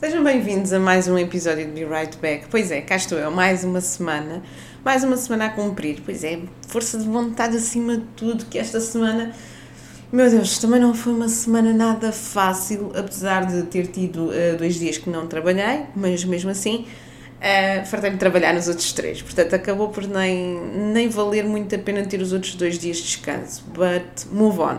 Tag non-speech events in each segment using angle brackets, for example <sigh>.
Sejam bem-vindos a mais um episódio de Be Right Back. Pois é, cá estou eu, mais uma semana, mais uma semana a cumprir. Pois é, força de vontade acima de tudo, que esta semana, meu Deus, também não foi uma semana nada fácil, apesar de ter tido uh, dois dias que não trabalhei, mas mesmo assim, uh, fartei-me de trabalhar nos outros três. Portanto, acabou por nem, nem valer muito a pena ter os outros dois dias de descanso. But move on.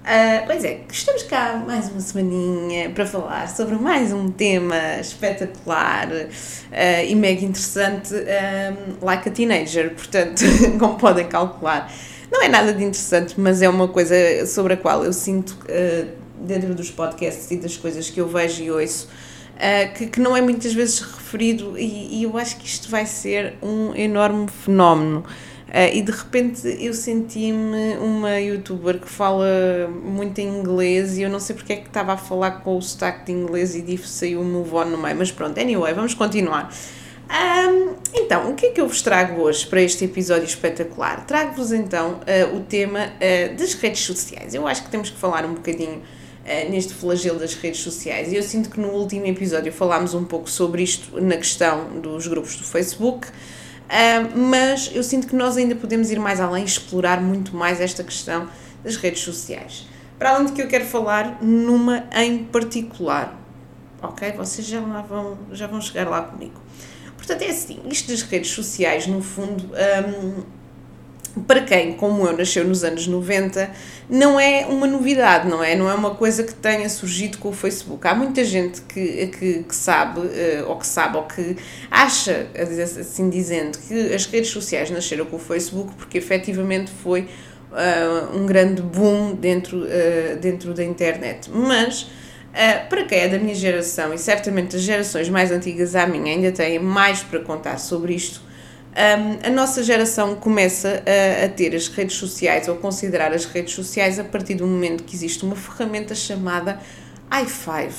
Uh, pois é, estamos cá mais uma semaninha para falar sobre mais um tema espetacular uh, e mega interessante, um, like a teenager, portanto, <laughs> como podem calcular. Não é nada de interessante, mas é uma coisa sobre a qual eu sinto, uh, dentro dos podcasts e das coisas que eu vejo e ouço, que, que, não é muitas vezes referido, e, e eu acho que isto vai ser um enorme fenómeno. Uh, e de repente eu senti-me uma youtuber que fala muito inglês e eu não sei porque é que estava a falar com o sotaque de inglês e disse saiu o move on no meio, mas pronto, anyway, vamos continuar. Um, então, o que é que eu vos trago hoje para este episódio espetacular? Trago-vos então uh, o tema uh, das redes sociais. Eu acho que temos que falar um bocadinho neste flagelo das redes sociais. E eu sinto que no último episódio falámos um pouco sobre isto na questão dos grupos do Facebook. Mas eu sinto que nós ainda podemos ir mais além, explorar muito mais esta questão das redes sociais. Para além de que eu quero falar numa em particular, ok? Vocês já, lá vão, já vão chegar lá comigo. Portanto, é assim, isto das redes sociais, no fundo, um, para quem, como eu, nasceu nos anos 90, não é uma novidade, não é? Não é uma coisa que tenha surgido com o Facebook. Há muita gente que, que, que sabe, eh, ou que sabe, ou que acha, assim dizendo, que as redes sociais nasceram com o Facebook porque efetivamente foi uh, um grande boom dentro, uh, dentro da internet. Mas. Uh, para quem é da minha geração e certamente as gerações mais antigas à minha ainda têm mais para contar sobre isto, um, a nossa geração começa a, a, ter as redes sociais ou considerar as redes sociais a partir do momento que existe uma ferramenta chamada i5,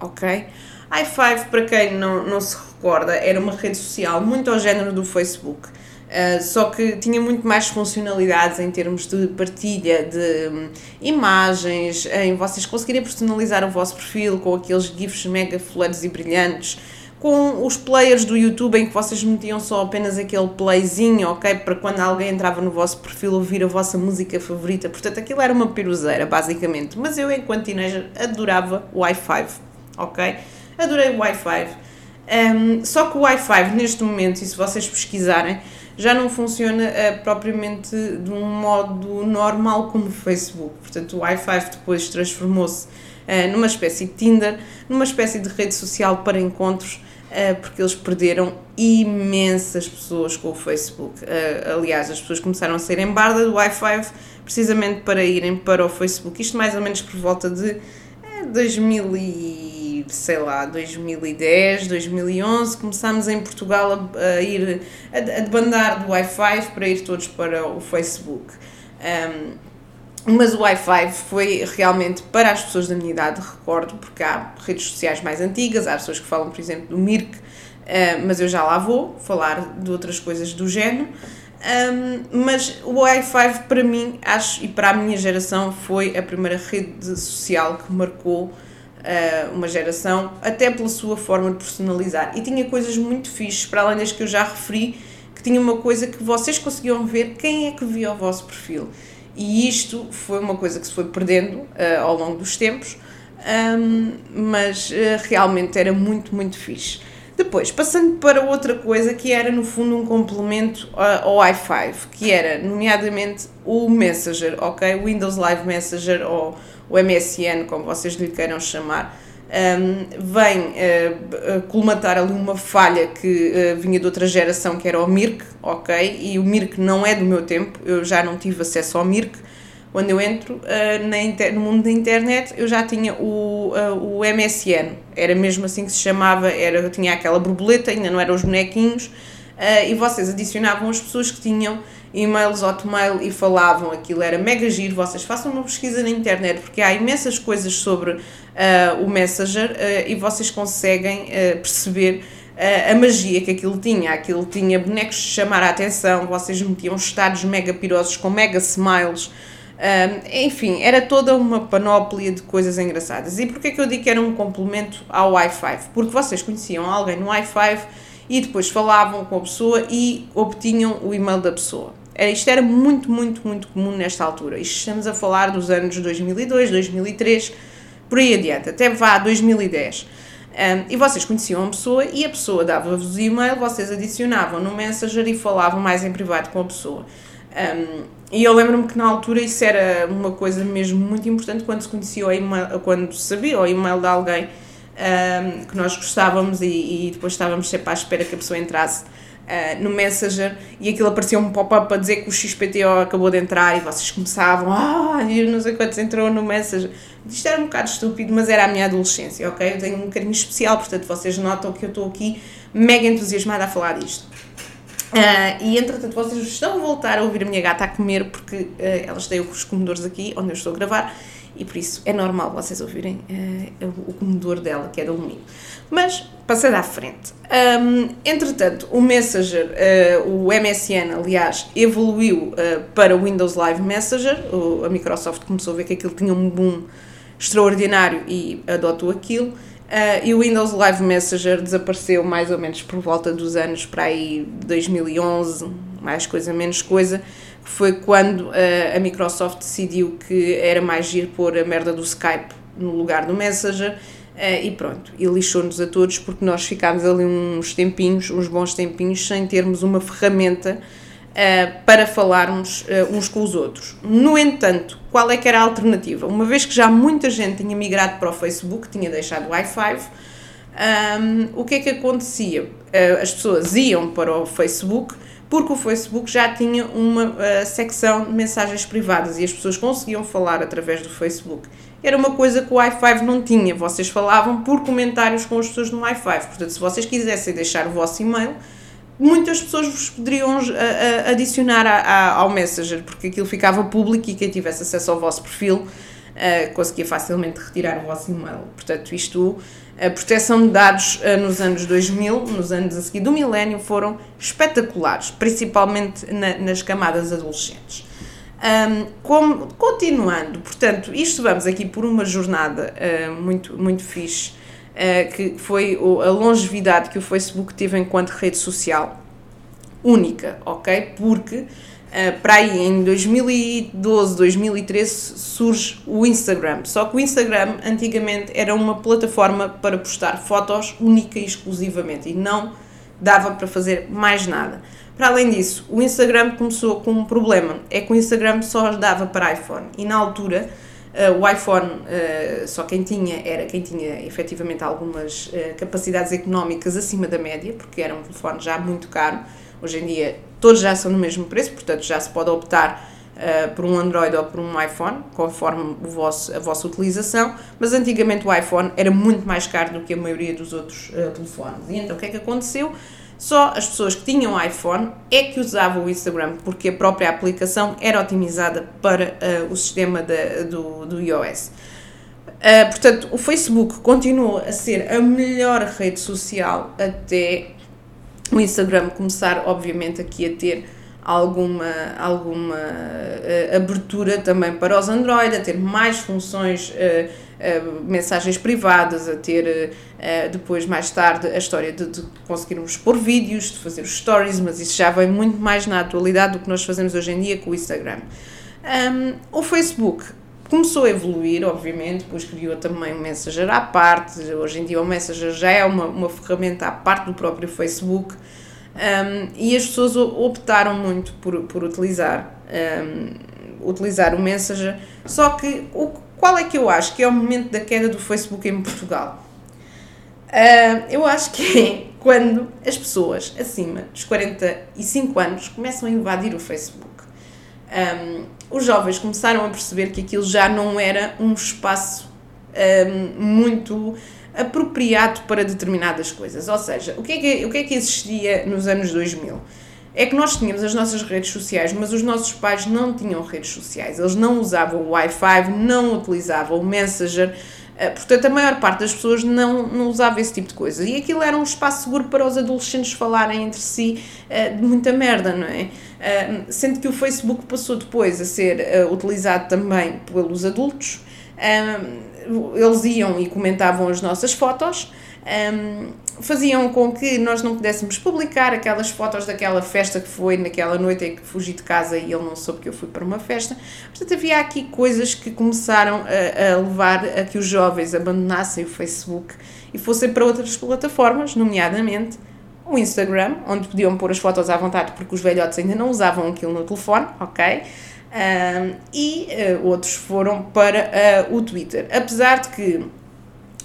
ok? i5, para quem não, não se recorda, era uma rede social muito ao género do Facebook, uh, só que tinha muito mais funcionalidades em termos de partilha de um, imagens, em vocês conseguirem personalizar o vosso perfil com aqueles GIFs mega fluidos e brilhantes com os players do YouTube em que vocês metiam só apenas aquele playzinho, ok? Para quando alguém entrava no vosso perfil ouvir a vossa música favorita. Portanto, aquilo era uma piruzeira, basicamente. Mas eu, enquanto teenager, adorava o Wi-Fi, ok? Adorei o Wi-Fi. Um, só que o Wi-Fi, neste momento, e se vocês pesquisarem, já não funciona uh, propriamente de um modo normal como o Facebook. Portanto, o Wi-Fi depois transformou-se uh, numa espécie de Tinder, numa espécie de rede social para encontros porque eles perderam imensas pessoas com o Facebook. Eh, aliás, as pessoas começaram a sair em barda do Wi-Fi precisamente para irem para o Facebook. Isto mais ou menos por volta de 2000 eh, e, sei lá, 2010, 2011, começámos em Portugal a, a ir, a, a debandar do Wi-Fi para ir todos para o Facebook. Um, mas o Wi-Fi foi realmente para as pessoas da minha idade, recordo, porque há redes sociais mais antigas, há pessoas que falam, por exemplo, do Mirk, uh, mas eu já lá vou falar de outras coisas do género. Mas o Wi-Fi para mim, acho, e para a minha geração, foi a primeira rede social que marcou uh, uma geração, até pela sua forma de personalizar. E tinha coisas muito fixes, para além das que eu já referi, que tinha uma coisa que vocês conseguiam ver quem é que via o vosso perfil. E isto foi uma coisa que se foi perdendo uh, ao longo dos tempos, um, mas uh, realmente era muito, muito fixe. Depois, passando para outra coisa que era no fundo um complemento ao i5, que era nomeadamente o Messenger, ok? Windows Live Messenger ou o MSN, como vocês lhe queiram chamar um, vem uh, colmatar ali uma falha que uh, vinha de outra geração, que era o Mirk, ok? E o Mirk não é do meu tempo, eu já não tive acesso ao Mirk. Quando eu entro uh, no mundo da internet, eu já tinha o, o MSN, era mesmo assim que se chamava, era, eu tinha aquela borboleta, ainda não eram os bonequinhos, e vocês adicionavam as pessoas que tinham e-mails, hotmail e falavam aquilo era mega giro, vocês façam uma pesquisa na internet porque há imensas coisas sobre uh, o Messenger uh, e vocês conseguem uh, perceber a magia que aquilo tinha. Aquilo tinha bonecos de chamar a atenção, vocês metiam estados mega pirosos com mega smiles. Enfim, era toda uma panóplia de coisas engraçadas. E porquê que eu digo que era um complemento ao Wi-Fi? Porque vocês conheciam alguém no Wi-Fi e depois falavam com a pessoa e obtinham o e-mail da pessoa. Era, isto era muito, muito, muito comum nesta altura. Isto estamos a falar dos anos 2002, 2003, por aí adiante, até vá 2010. Um, e vocês conheciam a pessoa e a pessoa dava-vos e-mail, vocês adicionavam no Messenger e falavam mais em privado com a pessoa. Um, e eu lembro-me que na altura isso era uma coisa mesmo muito importante quando se conhecia o e-mail, quando sabia o e-mail de alguém um, que nós gostávamos e, e, depois estávamos sempre à espera que a pessoa entrasse uh, no Messenger e aquilo aparecia um pop-up a dizer que o XPTO acabou de entrar e vocês começavam, ah, não sei quantos entrou no Messenger. Isto era um bocado estúpido, mas era a minha adolescência, ok? Eu tenho um carinho especial, portanto vocês notam que eu estou aqui mega entusiasmada a falar disto. Uh, e entretanto vocês estão a voltar a ouvir a minha gata a comer porque uh, ela está com os comedores aqui onde eu estou a gravar e por isso é normal vocês ouvirem uh, o comedor dela que é de alumínio. Mas passando à frente. Um, entretanto, o Messenger, o MSN, aliás, evoluiu para o Windows Live Messenger. O, a Microsoft começou a ver que aquilo tinha um boom extraordinário e adotou aquilo. Uh, e o Windows Live Messenger desapareceu mais ou menos por volta dos anos para aí 2011, mais coisa, menos coisa. Foi quando uh, a Microsoft decidiu que era mais ir pôr a merda do Skype no lugar do Messenger. Uh, e pronto, e lixou-nos a todos porque nós ficámos ali uns tempinhos, uns bons tempinhos, sem termos uma ferramenta uh, para falarmos uns com os outros. No entanto, qual é que era a alternativa? Uma vez que já muita gente tinha migrado para o Facebook, tinha deixado o Wi-Fi, um, o que é que acontecia? As pessoas iam para o Facebook porque o Facebook já tinha uma secção de mensagens privadas e as pessoas conseguiam falar através do Facebook. Era uma coisa que o Wi-Fi não tinha. Vocês falavam por comentários com as pessoas no Wi-Fi. Portanto, se vocês quisessem deixar o vosso e-mail, muitas pessoas vos poderiam adicionar a, a, ao Messenger, porque aquilo ficava público e quem tivesse acesso ao vosso perfil uh, conseguia facilmente retirar o vosso e-mail. Portanto, isto, a proteção de dados uh, nos anos 2000, nos anos a seguir do milénio, foram espetaculares, principalmente na, nas camadas adolescentes. Um, como, continuando, portanto, isto vamos aqui por uma jornada uh, muito, muito fixe uh, que foi a longevidade que o Facebook teve enquanto rede social única, ok? Porque uh, para aí em 2012, 2013 surge o Instagram. Só que o Instagram antigamente era uma plataforma para postar fotos única e exclusivamente e não dava para fazer mais nada. Para além disso, o Instagram começou com um problema, é que o Instagram só dava para iPhone e na altura Uh, o iPhone, uh, só quem tinha era quem tinha efetivamente algumas capacidades económicas acima da média, porque era um telefone já muito caro. Hoje em dia todos já são no mesmo preço, portanto já se pode optar por um Android ou por um iPhone, conforme o vosso, a vossa utilização, mas antigamente o iPhone era muito mais caro do que a maioria dos outros telefones. E então o que é que aconteceu? Só as pessoas que tinham iPhone é que usavam o Instagram, porque a própria aplicação era otimizada para uh, o sistema de, do, do iOS. Uh, portanto, o Facebook continuou a ser a melhor rede social até o Instagram começar, obviamente, aqui a ter alguma, alguma uh, abertura também para os Android, a ter mais funções uh, uh, mensagens privadas, a ter depois, mais tarde, a história de, de, conseguirmos pôr vídeos, de fazer stories, mas isso já vem muito mais na atualidade do que nós fazemos hoje em dia com o Instagram. Um, o Facebook começou a evoluir, obviamente, depois criou também o Messenger à parte, hoje em dia o Messenger já é uma, uma ferramenta à parte do próprio Facebook, um, e as pessoas optaram muito por, por utilizar, um, utilizar o Messenger, só que o qual é que eu acho que é o momento da queda do Facebook em Portugal? Uh, eu acho que é quando as pessoas acima dos 45 anos começam a invadir o Facebook. Um, os jovens começaram a perceber que aquilo já não era um espaço um, muito apropriado para determinadas coisas. Ou seja, o que, é que, o que é que existia nos anos 2000? é que nós tínhamos as nossas redes sociais, mas os nossos pais não tinham redes sociais. Eles não usavam o Wi-Fi, não utilizavam o Messenger. Uh, portanto, a maior parte das pessoas não, não usava esse tipo de coisa. E aquilo era um espaço seguro para os adolescentes falarem entre si uh, de muita merda, não é? Uh, sendo que o Facebook passou depois a ser utilizado também pelos adultos. eles iam e comentavam as nossas fotos um, faziam com que nós não pudéssemos publicar aquelas fotos daquela festa que foi naquela noite em que fugi de casa e ele não soube que eu fui para uma festa. Portanto, havia aqui coisas que começaram a, a levar a que os jovens abandonassem o Facebook e fossem para outras plataformas, nomeadamente o Instagram, onde podiam pôr as fotos à vontade porque os velhotes ainda não usavam aquilo no telefone, ok? Um, e uh, outros foram para uh, o Twitter. Apesar de que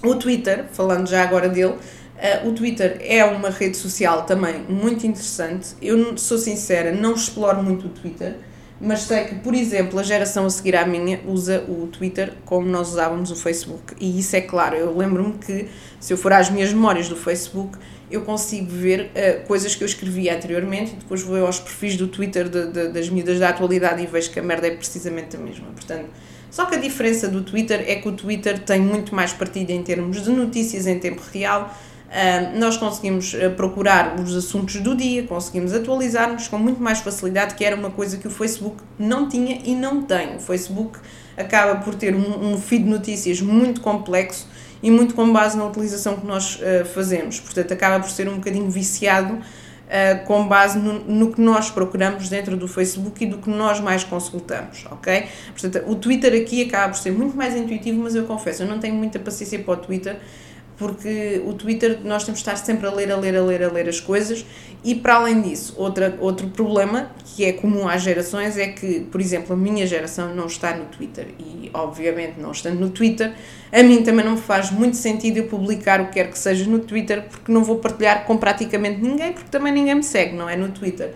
o Twitter, falando já agora dele, uh, o Twitter é uma rede social também muito interessante. Eu sou sincera, não exploro muito o Twitter, mas sei que, por exemplo, a geração a seguir à minha usa o Twitter como nós usávamos o Facebook. E isso é claro, eu lembro-me que se eu for às minhas memórias do Facebook, eu consigo ver uh, coisas que eu escrevia anteriormente e depois vou aos perfis do Twitter de, de, das miúdas da atualidade e vejo que a merda é precisamente a mesma. Portanto, só que a diferença do Twitter é que o Twitter tem muito mais partilha em termos de notícias em tempo real. Uh, nós conseguimos uh, procurar os assuntos do dia, conseguimos atualizar-nos com muito mais facilidade, que era uma coisa que o Facebook não tinha e não tem. O Facebook acaba por ter um, um feed de notícias muito complexo e muito com base na utilização que nós uh, fazemos. Portanto, acaba por ser um bocadinho viciado uh, com base no, no, que nós procuramos dentro do Facebook e do que nós mais consultamos, ok? Portanto, o Twitter aqui acaba por ser muito mais intuitivo, mas eu confesso, eu não tenho muita paciência para o Twitter, porque o Twitter nós temos de estar sempre a ler, a ler, a ler, a ler as coisas e para além disso, outra, outro problema que é comum às gerações é que, por exemplo, a minha geração não está no Twitter e obviamente não estando no Twitter, a mim também não me faz muito sentido eu publicar o que quer que seja no Twitter porque não vou partilhar com praticamente ninguém porque também ninguém me segue, não é? No Twitter.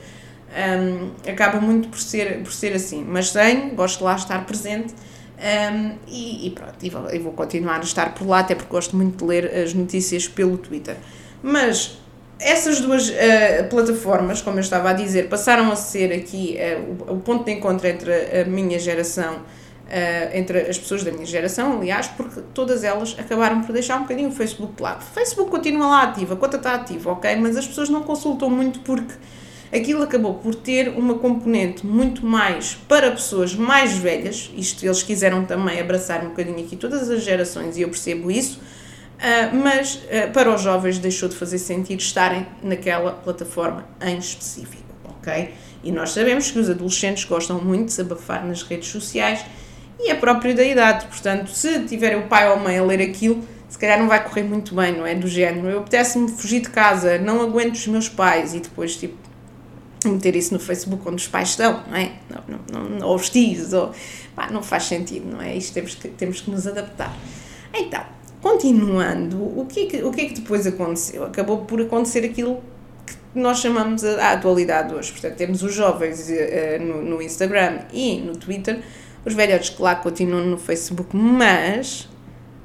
Um, acaba muito por ser, por ser assim, mas tenho, gosto de lá estar presente um, e, e, pronto, e vou, e vou continuar a estar por lá, até porque gosto muito de ler as notícias pelo Twitter. Mas essas duas uh, plataformas, como eu estava a dizer, passaram a ser aqui uh, o, o, ponto de encontro entre a minha geração, uh, entre as pessoas da minha geração, aliás, porque todas elas acabaram por deixar um bocadinho o Facebook de lado. O Facebook continua lá ativo, a conta está ativa, ok? Mas as pessoas não consultam muito porque aquilo acabou por ter uma componente muito mais para pessoas mais velhas, isto eles quiseram também abraçar um bocadinho aqui todas as gerações e eu percebo isso, uh, mas uh, para os jovens deixou de fazer sentido estarem naquela plataforma em específico, ok? E nós sabemos que os adolescentes gostam muito de se abafar nas redes sociais e é próprio da idade, portanto, se tiver o pai ou a mãe a ler aquilo, se calhar não vai correr muito bem, não é? Do género, eu apetece-me fugir de casa, não aguento os meus pais e depois, tipo, meter isso no Facebook onde os pais estão, não é? Não, não, não, ou os tios, ou, pá, não faz sentido, não é? Isto temos que, temos que nos adaptar. Então, continuando, o que, é que, o que é que depois aconteceu? Acabou por acontecer aquilo que nós chamamos a, a atualidade hoje. Portanto, temos os jovens uh, no, no Instagram e no Twitter, os velhotes que lá continuam no Facebook, mas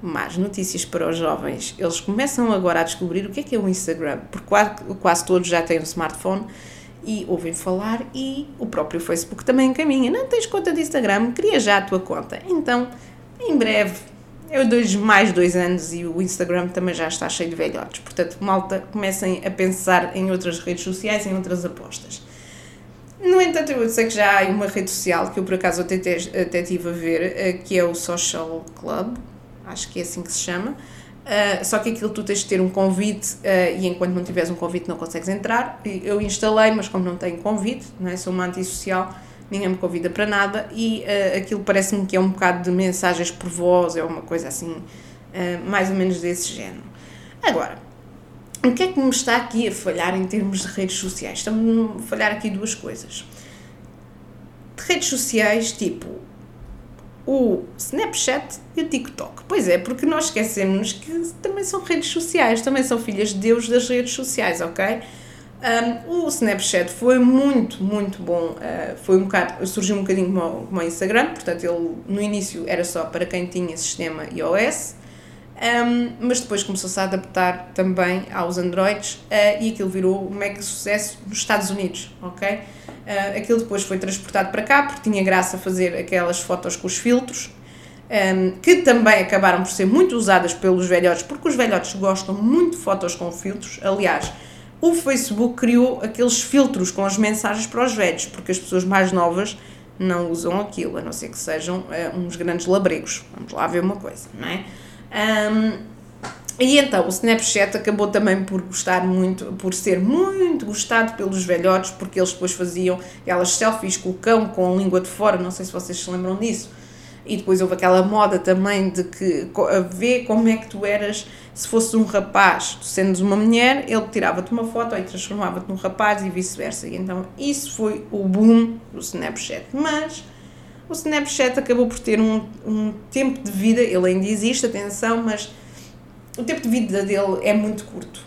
más notícias para os jovens. Eles começam agora a descobrir o que é que é o Instagram, porque quase todos já têm um smartphone e ouvem falar e o próprio Facebook também encaminha. Não tens conta de Instagram? Cria já a tua conta. Então, em breve, eu dois, mais dois anos e o Instagram também já está cheio de velhotes. Portanto, malta, comecem a pensar em outras redes sociais, em outras apostas. No entanto, eu sei que já há uma rede social que eu por acaso até, até estive a ver, eh, que é o Social Club, acho que é assim que se chama, Uh, só que aquilo tu tens de ter um convite uh, e enquanto não tiveres um convite não consegues entrar. Eu instalei, mas como não tenho convite, não é? sou uma antissocial, ninguém me convida para nada e uh, aquilo parece-me que é um bocado de mensagens por voz, é uma coisa assim, mais ou menos desse género. Agora, o que é que me está aqui a falhar em termos de redes sociais? Estão-me a falhar aqui duas coisas. De redes sociais, tipo o Snapchat e o TikTok. Pois é, porque nós esquecemos que também são redes sociais, também são filhas de Deus das redes sociais, ok? Um, o Snapchat foi muito, muito bom. Uh, foi um bocado, surgiu um bocadinho como, como o Instagram, portanto, ele no início era só para quem tinha sistema iOS, um, mas depois começou-se a adaptar também aos Androids uh, e aquilo virou um mega sucesso nos Estados Unidos, ok? Uh, aquilo depois foi transportado para cá porque tinha graça fazer aquelas fotos com os filtros um, que também acabaram por ser muito usadas pelos velhotes, porque os velhotes gostam muito de fotos com filtros. Aliás, o Facebook criou aqueles filtros com as mensagens para os velhos, porque as pessoas mais novas não usam aquilo, a não ser que sejam uh, uns grandes labregos. Vamos lá ver uma coisa, não é? Um, e então o Snapchat acabou também por gostar muito, por ser muito gostado pelos velhotes, porque eles depois faziam aquelas selfies com o cão com a língua de fora, não sei se vocês se lembram disso. E depois houve aquela moda também de que ver como é que tu eras se fosse um rapaz, tu sendo uma mulher, ele tirava-te uma foto e transformava-te num rapaz e vice-versa. E então isso foi o boom do Snapchat. Mas o Snapchat acabou por ter um, um tempo de vida, ele ainda existe, atenção, mas o tempo de vida dele é muito curto.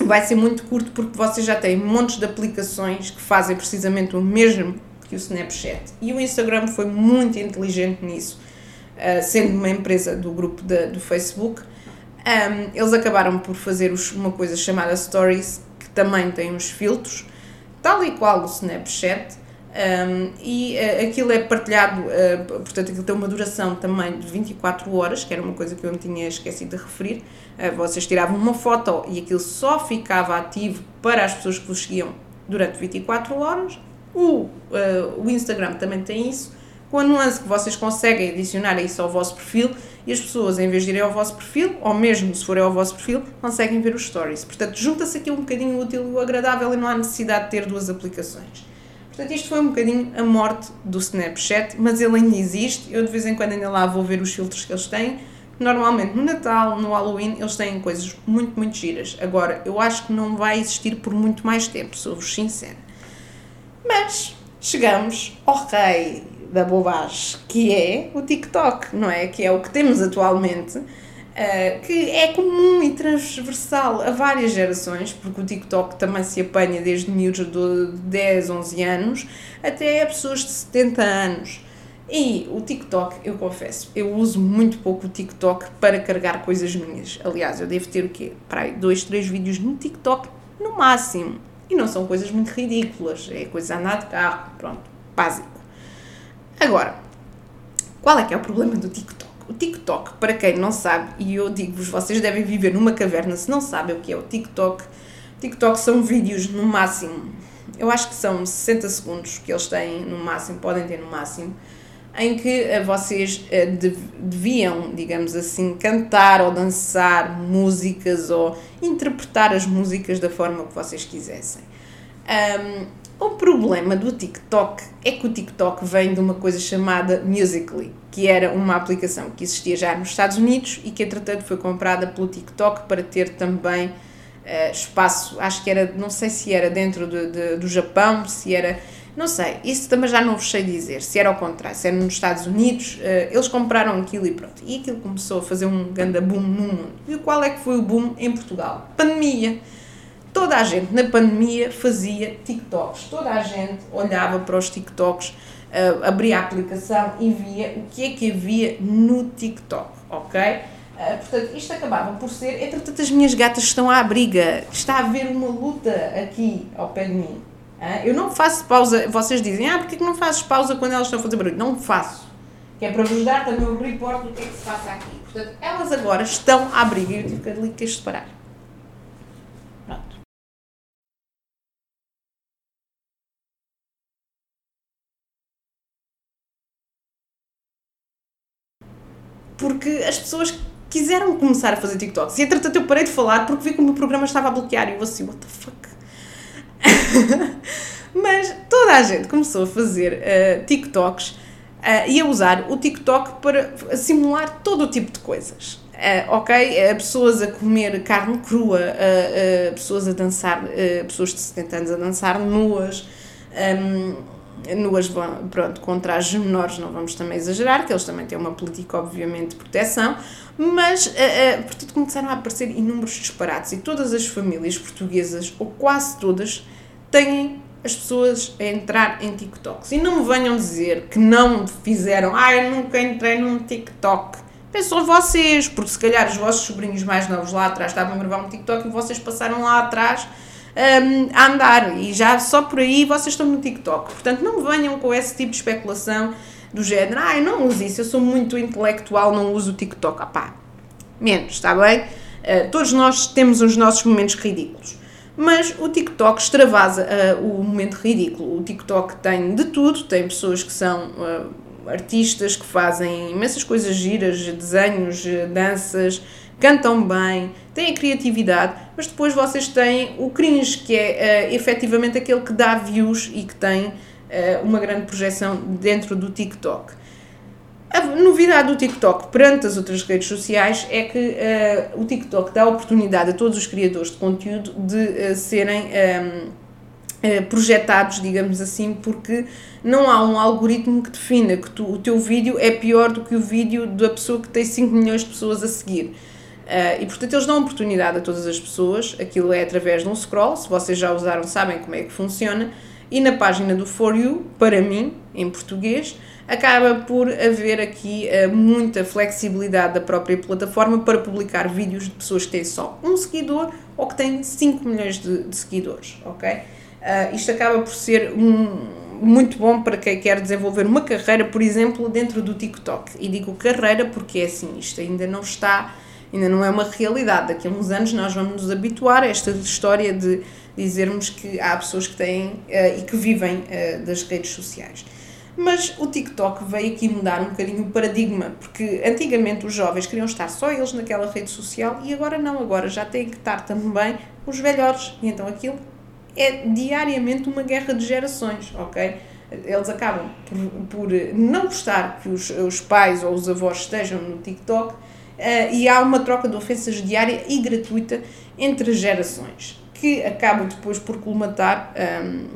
Vai ser muito curto porque vocês já têm montes de aplicações que fazem precisamente o mesmo que o Snapchat. E o Instagram foi muito inteligente nisso, uh, sendo uma empresa do grupo de, do Facebook. Um, eles acabaram por fazer os, uma coisa chamada Stories, que também tem uns filtros, tal e qual o Snapchat, um, e uh, aquilo é partilhado, uh, portanto, aquilo tem uma duração também de 24 horas, que era uma coisa que eu me tinha esquecido de referir. Uh, vocês tiravam uma foto e aquilo só ficava ativo para as pessoas que vos seguiam durante 24 horas. O, o Instagram também tem isso, com a nuance que vocês conseguem adicionar isso ao vosso perfil e as pessoas, em vez de irem ao vosso perfil, ou mesmo se forem ao vosso perfil, conseguem ver os stories. Portanto, junta-se aqui um bocadinho útil e agradável e não há necessidade de ter duas aplicações. Portanto, isto foi um bocadinho a morte do Snapchat, mas ele ainda existe. Eu de vez em quando ainda lá vou ver os filtros que eles têm. Normalmente no Natal, no Halloween, eles têm coisas muito, muito giras. Agora, eu acho que não vai existir por muito mais tempo, sou-vos sincera. Mas chegamos ao rei da bobagem, que é o TikTok, não é? Que é o que temos atualmente Uh, que é comum e transversal a várias gerações, porque o TikTok também se apanha desde miúdos de 10, 11 anos até a pessoas de 70 anos. E o TikTok, eu confesso, eu uso muito pouco o TikTok para carregar coisas minhas. Aliás, eu devo ter o quê? Para aí, dois, três vídeos no TikTok no máximo. E não são coisas muito ridículas, é coisa a andar de carro, pronto, básico. Agora, qual é que é o problema do TikTok? O TikTok, para quem não sabe, e eu digo-vos, vocês devem viver numa caverna se não sabem o que é o TikTok. TikTok são vídeos no máximo, eu acho que são 60 segundos que eles têm no máximo, podem ter no máximo, em que eh, vocês eh, deviam, digamos assim, cantar ou dançar músicas ou interpretar as músicas da forma que vocês quisessem. Um, o problema do TikTok é que o TikTok vem de uma coisa chamada Musical.ly, que era uma aplicação que existia já nos Estados Unidos e que entretanto foi comprada pelo TikTok para ter também uh, espaço, acho que era, não sei se era dentro de, de, do Japão, se era, não sei, isso também já não vos sei dizer, se era ao contrário, se era nos Estados Unidos, uh, eles compraram aquilo e pronto, e aquilo começou a fazer um grande boom no mundo. E qual é que foi o boom em Portugal? Pandemia. Toda a gente na pandemia fazia TikToks, toda a gente olhava para os TikToks uh, abria a aplicação e via o que é que havia no TikTok, ok? Uh, portanto, isto acabava por ser. Entretanto, as minhas gatas estão à briga. Está a haver uma luta aqui ao pé de mim. Uh, eu não faço pausa. Vocês dizem, ah, porquê que não fazes pausa quando elas estão a fazer barulho? Não faço. Que é para vos dar também o report do que é que se passa aqui. Portanto, elas agora estão à briga e eu tive que ali que parar. Porque as pessoas quiseram começar a fazer TikToks. E entretanto eu parei de falar porque vi que o meu programa estava a bloquear e eu assim, what the fuck? <laughs> Mas toda a gente começou a fazer uh, TikToks uh, e a usar o TikTok para simular todo o tipo de coisas. Uh, ok? Uh, pessoas a comer carne crua, pessoas a dançar, pessoas de 70 anos a dançar nuas. Um, nuas, pronto, com trajes menores, não vamos também exagerar, que eles também têm uma política, obviamente, de proteção, mas, uh, uh, portanto, começaram a aparecer inúmeros disparates e todas as famílias portuguesas, ou quase todas, têm as pessoas a entrar em TikToks. E não me venham dizer que não fizeram, ah, eu nunca entrei num TikTok. Pensam vocês, porque se calhar os vossos sobrinhos mais novos lá atrás estavam a gravar um TikTok e vocês passaram lá atrás um, a andar e já só por aí vocês estão no TikTok. Portanto, não venham com esse tipo de especulação do género, ah, eu não uso isso, eu sou muito intelectual, não uso o TikTok. Ah pá, menos, está bem? Uh, todos nós temos os nossos momentos ridículos. Mas o TikTok extravasa uh, o momento ridículo. O TikTok tem de tudo, tem pessoas que são uh, artistas que fazem imensas coisas giras, desenhos, danças, cantam bem, têm a criatividade, mas depois vocês têm o cringe, que é uh, efetivamente aquele que dá views e que tem uh, uma grande projeção dentro do TikTok. A novidade do TikTok perante as outras redes sociais é que uh, o TikTok dá oportunidade a todos os criadores de conteúdo de uh, serem um, ehm, projetados, digamos assim, porque não há um algoritmo que defina que tu, o teu vídeo é pior do que o vídeo da pessoa que tem 5 milhões de pessoas a seguir. Uh, e portanto eles dão oportunidade a todas as pessoas, aquilo é através de um scroll, se vocês já usaram sabem como é que funciona, e na página do For You, para mim, em português, acaba por haver aqui uh, muita flexibilidade da própria plataforma para publicar vídeos de pessoas que têm só um seguidor ou que têm 5 milhões de, de seguidores, ok? Uh, isto acaba por ser um, muito bom para quem quer desenvolver uma carreira, por exemplo, dentro do TikTok. E digo carreira porque é assim, isto ainda não está ainda não é uma realidade. Daqui a uns anos nós vamos nos habituar a esta história de dizermos que há pessoas que têm uh, e que vivem uh, das redes sociais. Mas o TikTok veio aqui mudar um bocadinho o paradigma, porque antigamente os jovens queriam estar só eles naquela rede social e agora não, agora já têm que estar também os velhotes. E então aquilo é diariamente uma guerra de gerações, ok? Eles acabam por, por não gostar que os, os pais ou os avós estejam no TikTok e há uma troca de ofensas diária e gratuita entre gerações, que acaba depois por colmatar ehm,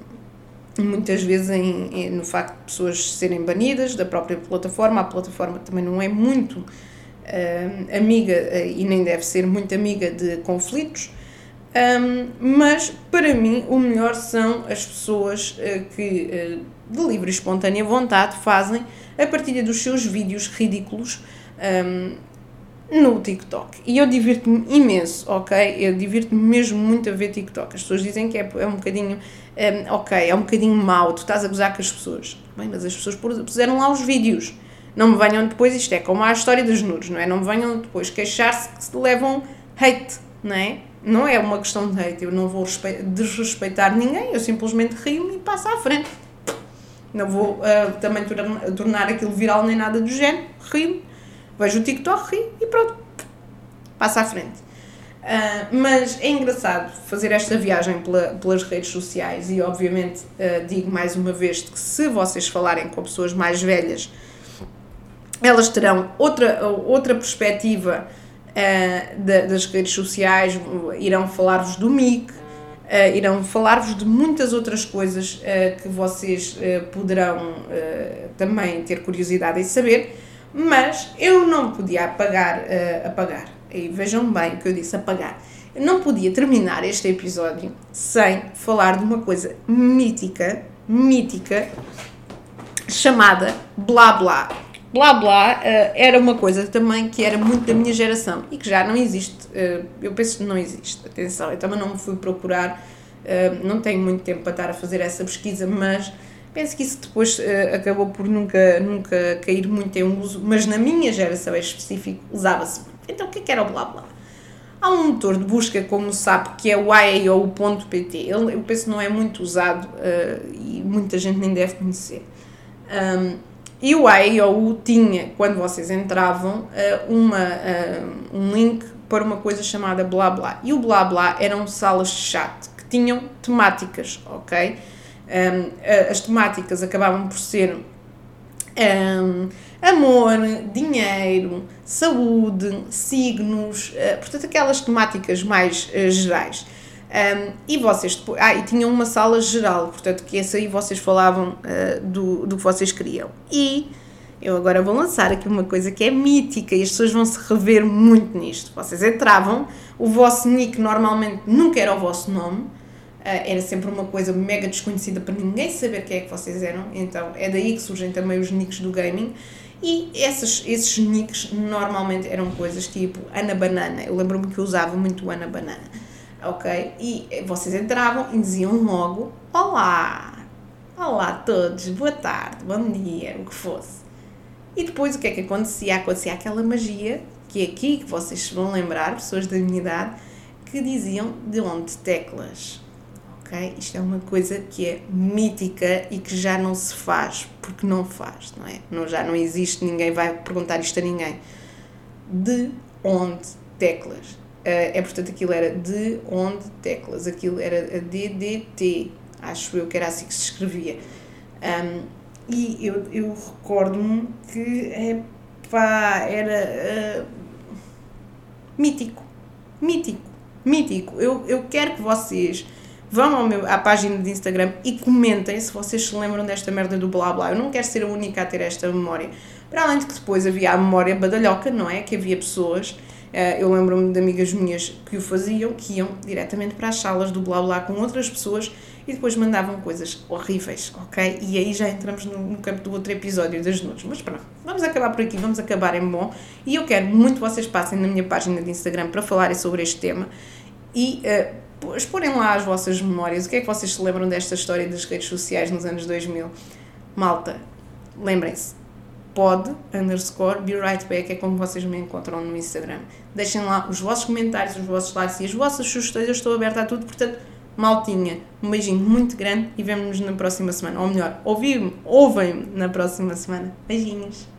muitas vezes em, em, no facto de pessoas serem banidas da própria plataforma. A plataforma também não é muito uh, amiga uh, e nem deve ser muito amiga de conflitos. Um, ehm, mas para mim o melhor são as pessoas uh, que de livre e espontânea vontade fazem a partilha dos seus vídeos ridículos um, no TikTok. E eu divirto-me imenso, ok? Eu divirto-me mesmo muito a ver TikTok. As pessoas dizem que é, é um bocadinho, um, ok, é um bocadinho mau, tu estás a gozar com as pessoas. Bem, mas as pessoas puseram lá os vídeos. Não me venham depois, isto é como a história dos nudes, não é? Não me venham depois queixar-se que se levam hate, não é? Não é uma questão de hate, eu não vou desrespeitar ninguém, eu simplesmente rio-me e passo à frente. Não vou uh, também tornar aquilo viral nem nada do género, rio-me vejo o TikTok, ri e pronto, passa à frente. Uh, mas é engraçado fazer esta viagem pela, pelas redes sociais e, obviamente, uh, digo mais uma vez que se vocês falarem com pessoas mais velhas, elas terão outra, outra perspectiva uh, das redes sociais, irão falar-vos do MIC, irão falar-vos de muitas outras coisas que vocês poderão também ter curiosidade em saber mas eu não podia apagar, uh, apagar, e vejam bem o que eu disse, apagar. Eu não podia terminar este episódio sem falar de uma coisa mítica, mítica, chamada Blá Blá. Blá Blá uh, era uma coisa também que era muito da minha geração e que já não existe. Uh, eu penso que não existe. Atenção, eu também não me fui procurar, uh, não tenho muito tempo para estar a fazer essa pesquisa, mas Penso que isso depois uh, acabou por nunca, nunca cair muito em uso, mas na minha geração em específico usava-se muito. Então o que, é que era o blá blá? Há um motor de busca como SAP que é o. Ele, eu penso não é muito usado uh, e muita gente nem deve conhecer. Um, e o IAO tinha, quando vocês entravam, uh, uma, um link para uma coisa chamada blá blá. E o blá blá eram salas de chat que tinham temáticas, ok? Um, as temáticas acabavam por ser um, amor, dinheiro, saúde, signos, uh, portanto, aquelas temáticas mais uh, gerais. Um, e vocês depois, ah, e tinham uma sala geral, portanto, que essa aí vocês falavam uh, do, do que vocês queriam. E eu agora vou lançar aqui uma coisa que é mítica e as pessoas vão se rever muito nisto. Vocês entravam, o vosso nick normalmente nunca era o vosso nome, era sempre uma coisa mega desconhecida para ninguém saber quem é que vocês eram, então é daí que surgem também os nicks do gaming. E esses, esses nicks normalmente eram coisas tipo Ana Banana. Eu lembro-me que eu usava muito Ana Banana. Ok? E vocês entravam e diziam logo: Olá! Olá a todos, boa tarde, bom dia, o que fosse. E depois o que é que acontecia? Acontecia aquela magia, que é aqui que vocês vão lembrar, pessoas da minha idade, que diziam de onde teclas. Ok? Isto é uma coisa que é mítica e que já não se faz, porque não faz, não é? Não, já não existe, ninguém vai perguntar isto a ninguém. De onde teclas. Uh, é portanto aquilo era de onde teclas, aquilo era a DDT, acho eu que era assim que se escrevia. Um, e eu, eu recordo-me que é pá, era uh, mítico, mítico, mítico. Eu, eu quero que vocês vão meu, à página de Instagram e comentem se vocês se lembram desta merda do blá blá. Eu não quero ser a única a ter esta memória. Para além de que depois havia a memória badalhoca, não é? Que havia pessoas eh, eu lembro-me de amigas minhas que o faziam, que iam diretamente para as salas do blá blá com outras pessoas e depois mandavam coisas horríveis, ok? E aí já entramos no, no campo do outro episódio das nudes. Mas pronto, vamos acabar por aqui, vamos acabar em bom. E eu quero muito que vocês passem na minha página de Instagram para falarem sobre este tema e uh, exporem lá as vossas memórias. O que é que vocês se lembram desta história das redes sociais nos anos 2000? Malta, lembrem-se, pod underscore be right back é como vocês me encontram no Instagram. Deixem lá os vossos comentários, os vossos likes e as vossas sugestões. Eu estou aberta a tudo, portanto, maltinha, um beijinho muito grande e vemo-nos na próxima semana. Ou melhor, ouvem-me na próxima semana. Beijinhos.